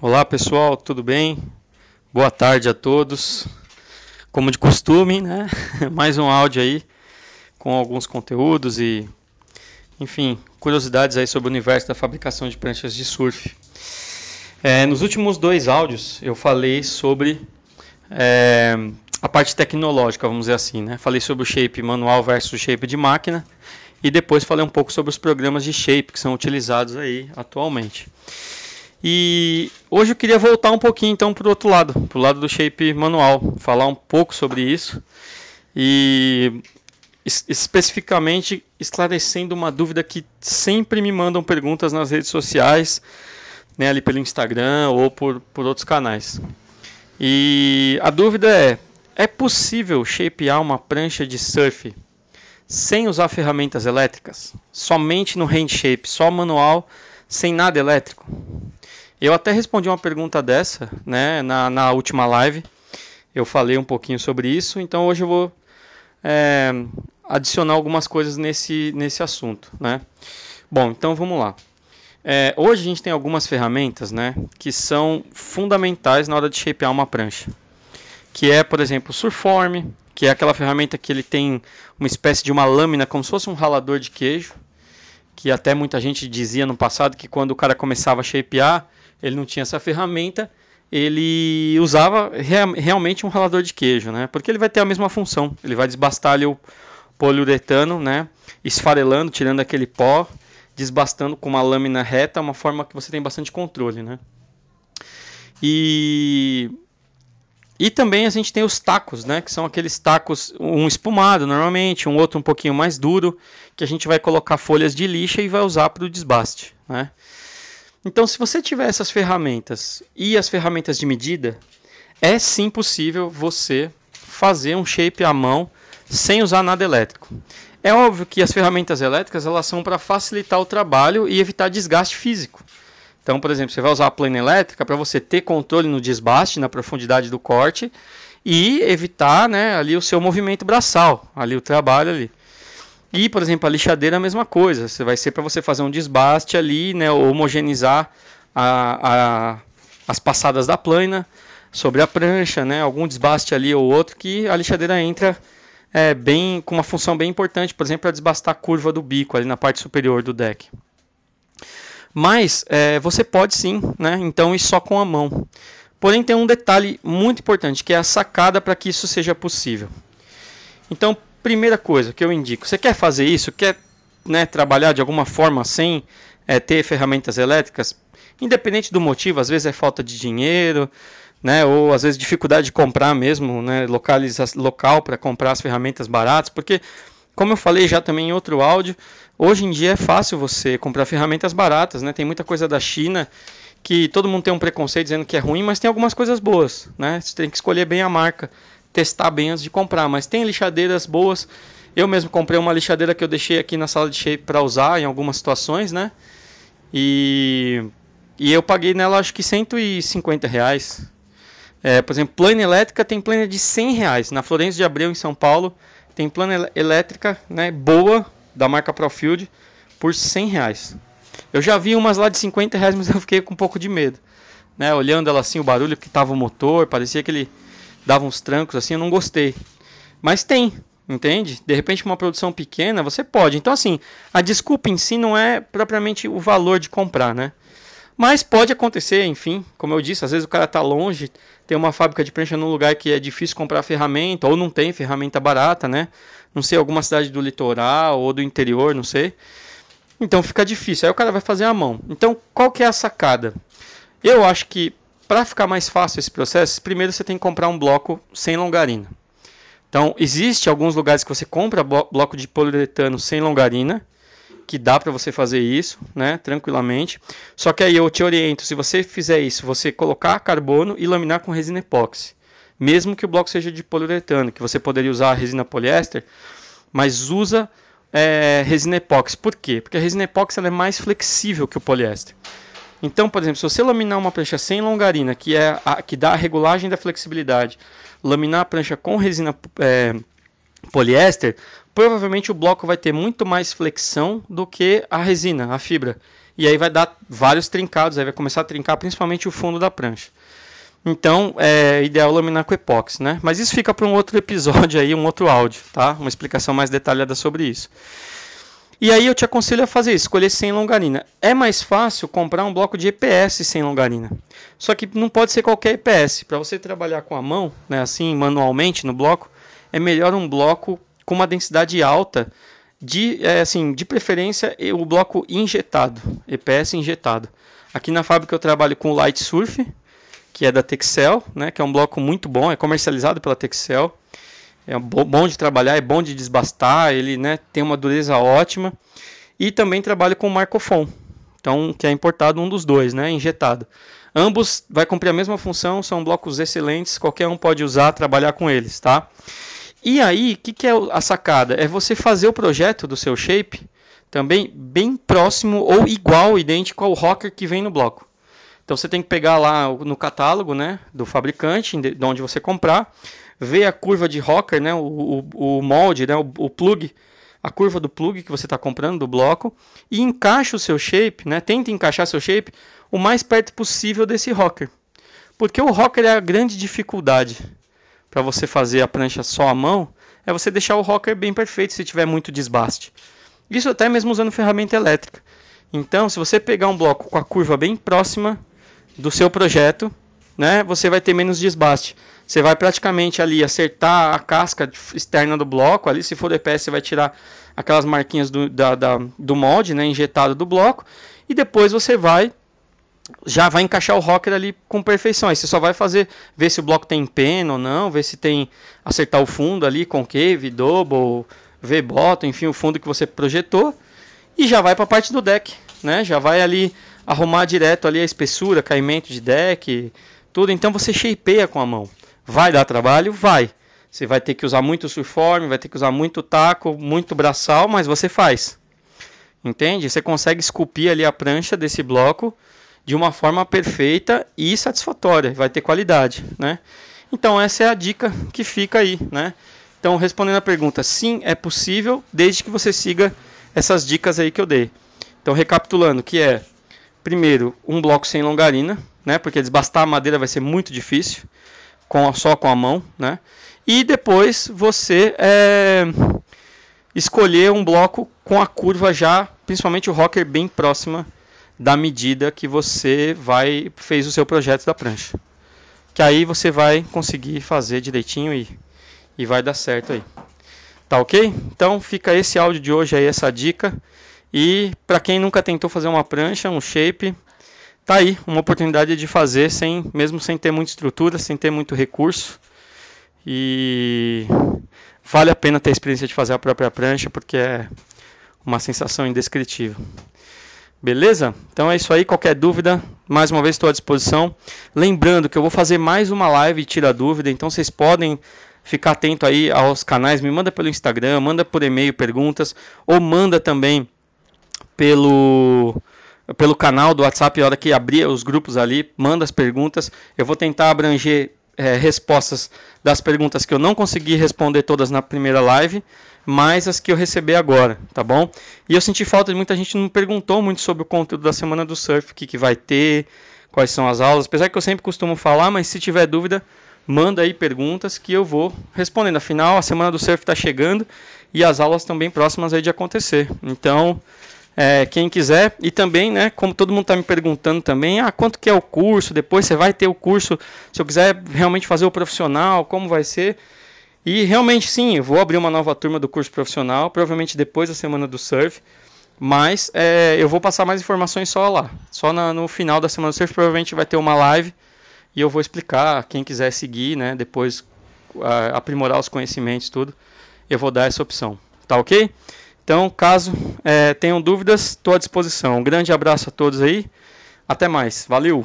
Olá pessoal, tudo bem? Boa tarde a todos. Como de costume, né? Mais um áudio aí com alguns conteúdos e, enfim, curiosidades aí sobre o universo da fabricação de pranchas de surf. É, nos últimos dois áudios eu falei sobre é, a parte tecnológica, vamos dizer assim, né? Falei sobre o shape manual versus shape de máquina e depois falei um pouco sobre os programas de shape que são utilizados aí atualmente. E hoje eu queria voltar um pouquinho então para o outro lado, para o lado do shape manual, falar um pouco sobre isso e especificamente esclarecendo uma dúvida que sempre me mandam perguntas nas redes sociais, né, ali pelo Instagram ou por, por outros canais. E a dúvida é: é possível shapear uma prancha de surf sem usar ferramentas elétricas? Somente no hand shape, só manual, sem nada elétrico? Eu até respondi uma pergunta dessa, né, na, na última live. Eu falei um pouquinho sobre isso, então hoje eu vou é, adicionar algumas coisas nesse, nesse assunto, né. Bom, então vamos lá. É, hoje a gente tem algumas ferramentas, né, que são fundamentais na hora de shapear uma prancha. Que é, por exemplo, o Surform, que é aquela ferramenta que ele tem uma espécie de uma lâmina, como se fosse um ralador de queijo, que até muita gente dizia no passado que quando o cara começava a shapear, ele não tinha essa ferramenta, ele usava realmente um ralador de queijo, né? Porque ele vai ter a mesma função, ele vai desbastar ali o poliuretano, né? Esfarelando, tirando aquele pó, desbastando com uma lâmina reta, uma forma que você tem bastante controle, né? E e também a gente tem os tacos, né? Que são aqueles tacos, um espumado normalmente, um outro um pouquinho mais duro, que a gente vai colocar folhas de lixa e vai usar para o desbaste, né? Então, se você tiver essas ferramentas e as ferramentas de medida, é sim possível você fazer um shape à mão sem usar nada elétrico. É óbvio que as ferramentas elétricas elas são para facilitar o trabalho e evitar desgaste físico. Então, por exemplo, você vai usar a plana elétrica para você ter controle no desbaste, na profundidade do corte e evitar né, ali o seu movimento braçal, ali o trabalho ali. E, por exemplo, a lixadeira é a mesma coisa. Você vai ser para você fazer um desbaste ali, né, homogeneizar a, a, as passadas da plana sobre a prancha, né, algum desbaste ali ou outro que a lixadeira entra é, bem com uma função bem importante, por exemplo, para desbastar a curva do bico ali na parte superior do deck. Mas é, você pode sim, né, então e só com a mão. Porém tem um detalhe muito importante que é a sacada para que isso seja possível. Então, primeira coisa que eu indico, você quer fazer isso, quer né, trabalhar de alguma forma sem é, ter ferramentas elétricas, independente do motivo, às vezes é falta de dinheiro, né, ou às vezes dificuldade de comprar mesmo, né, localiza, local para comprar as ferramentas baratas, porque como eu falei já também em outro áudio, hoje em dia é fácil você comprar ferramentas baratas, né? Tem muita coisa da China que todo mundo tem um preconceito dizendo que é ruim, mas tem algumas coisas boas, né? Você tem que escolher bem a marca testar bem antes de comprar, mas tem lixadeiras boas. Eu mesmo comprei uma lixadeira que eu deixei aqui na sala de shape para usar em algumas situações, né? E, e eu paguei nela acho que 150 reais. É, por exemplo, plana elétrica tem plana de 100 reais. Na Florença de Abreu, em São Paulo, tem plana elétrica né, boa, da marca Profield, por 100 reais. Eu já vi umas lá de 50 reais, mas eu fiquei com um pouco de medo. Né, olhando ela assim, o barulho que tava o motor, parecia que ele dava uns trancos assim, eu não gostei. Mas tem, entende? De repente, uma produção pequena, você pode. Então, assim, a desculpa em si não é propriamente o valor de comprar, né? Mas pode acontecer, enfim, como eu disse, às vezes o cara está longe, tem uma fábrica de prancha num lugar que é difícil comprar ferramenta, ou não tem ferramenta barata, né? Não sei, alguma cidade do litoral ou do interior, não sei. Então fica difícil, aí o cara vai fazer a mão. Então, qual que é a sacada? Eu acho que para ficar mais fácil esse processo, primeiro você tem que comprar um bloco sem longarina. Então, existe alguns lugares que você compra bloco de poliuretano sem longarina, que dá para você fazer isso, né, tranquilamente. Só que aí eu te oriento, se você fizer isso, você colocar carbono e laminar com resina epóxi. Mesmo que o bloco seja de poliuretano, que você poderia usar resina poliéster, mas usa é, resina epóxi. Por quê? Porque a resina epóxi é mais flexível que o poliéster. Então, por exemplo, se você laminar uma prancha sem longarina, que, é a, que dá a regulagem da flexibilidade, laminar a prancha com resina é, poliéster, provavelmente o bloco vai ter muito mais flexão do que a resina, a fibra. e aí vai dar vários trincados, aí vai começar a trincar principalmente o fundo da prancha. Então, é ideal laminar com epóxi, né? Mas isso fica para um outro episódio aí, um outro áudio, tá? Uma explicação mais detalhada sobre isso. E aí eu te aconselho a fazer isso, escolher sem longarina. É mais fácil comprar um bloco de EPS sem longarina. Só que não pode ser qualquer EPS. Para você trabalhar com a mão, né, assim, manualmente no bloco, é melhor um bloco com uma densidade alta, de, é, assim, de preferência o bloco injetado, EPS injetado. Aqui na fábrica eu trabalho com o Light Surf, que é da Texel, né, que é um bloco muito bom, é comercializado pela Texel é bom de trabalhar, é bom de desbastar, ele né, tem uma dureza ótima. E também trabalho com Marcofon, então que é importado um dos dois, né, injetado. Ambos vai cumprir a mesma função, são blocos excelentes, qualquer um pode usar, trabalhar com eles, tá? E aí, o que, que é a sacada? É você fazer o projeto do seu shape também bem próximo ou igual, idêntico ao rocker que vem no bloco. Então você tem que pegar lá no catálogo né, do fabricante, de onde você comprar, ver a curva de rocker, né, o, o, o molde, né, o, o, plug, a curva do plug que você está comprando do bloco e encaixa o seu shape, né, tenta encaixar seu shape o mais perto possível desse rocker. Porque o rocker é a grande dificuldade para você fazer a prancha só à mão, é você deixar o rocker bem perfeito se tiver muito desbaste. Isso até mesmo usando ferramenta elétrica. Então, se você pegar um bloco com a curva bem próxima do seu projeto, né, você vai ter menos desbaste. Você vai praticamente ali acertar a casca externa do bloco, ali se for DPS você vai tirar aquelas marquinhas do, da, da, do molde, né, injetado do bloco, e depois você vai já vai encaixar o rocker ali com perfeição. Aí você só vai fazer, ver se o bloco tem pena ou não, ver se tem acertar o fundo ali, concave, double, V-bottom, enfim, o fundo que você projetou, e já vai para a parte do deck, né? Já vai ali arrumar direto ali a espessura, caimento de deck, tudo. Então você shapeia com a mão. Vai dar trabalho? Vai. Você vai ter que usar muito surforme, vai ter que usar muito taco, muito braçal, mas você faz. Entende? Você consegue esculpir ali a prancha desse bloco de uma forma perfeita e satisfatória, vai ter qualidade, né? Então essa é a dica que fica aí, né? Então respondendo a pergunta, sim, é possível, desde que você siga essas dicas aí que eu dei. Então recapitulando, que é primeiro um bloco sem longarina, né? Porque desbastar a madeira vai ser muito difícil com só com a mão, né? E depois você é, escolher um bloco com a curva já, principalmente o rocker bem próxima da medida que você vai fez o seu projeto da prancha. Que aí você vai conseguir fazer direitinho e, e vai dar certo aí. Tá ok? Então fica esse áudio de hoje aí, essa dica. E para quem nunca tentou fazer uma prancha, um shape, tá aí uma oportunidade de fazer sem, mesmo sem ter muita estrutura, sem ter muito recurso. E vale a pena ter a experiência de fazer a própria prancha porque é uma sensação indescritível. Beleza? Então é isso aí. Qualquer dúvida, mais uma vez estou à disposição. Lembrando que eu vou fazer mais uma live tira dúvida, então vocês podem ficar atento aí aos canais. Me manda pelo Instagram, manda por e-mail perguntas ou manda também pelo pelo canal do WhatsApp, a hora que abrir os grupos ali, manda as perguntas. Eu vou tentar abranger é, respostas das perguntas que eu não consegui responder todas na primeira live, mais as que eu recebi agora, tá bom? E eu senti falta de muita gente não perguntou muito sobre o conteúdo da semana do surf, o que, que vai ter, quais são as aulas, apesar que eu sempre costumo falar, mas se tiver dúvida, manda aí perguntas que eu vou respondendo. Afinal, a semana do surf está chegando e as aulas estão bem próximas aí de acontecer. Então, é, quem quiser. E também, né, como todo mundo está me perguntando também, ah, quanto que é o curso? Depois você vai ter o curso, se eu quiser realmente fazer o profissional, como vai ser? E realmente sim, eu vou abrir uma nova turma do curso profissional, provavelmente depois da semana do surf. Mas é, eu vou passar mais informações só lá. Só na, no final da semana do surf provavelmente vai ter uma live e eu vou explicar. Quem quiser seguir, né, depois a, aprimorar os conhecimentos, tudo, eu vou dar essa opção. Tá ok? Então, caso é, tenham dúvidas, estou à disposição. Um grande abraço a todos aí. Até mais. Valeu!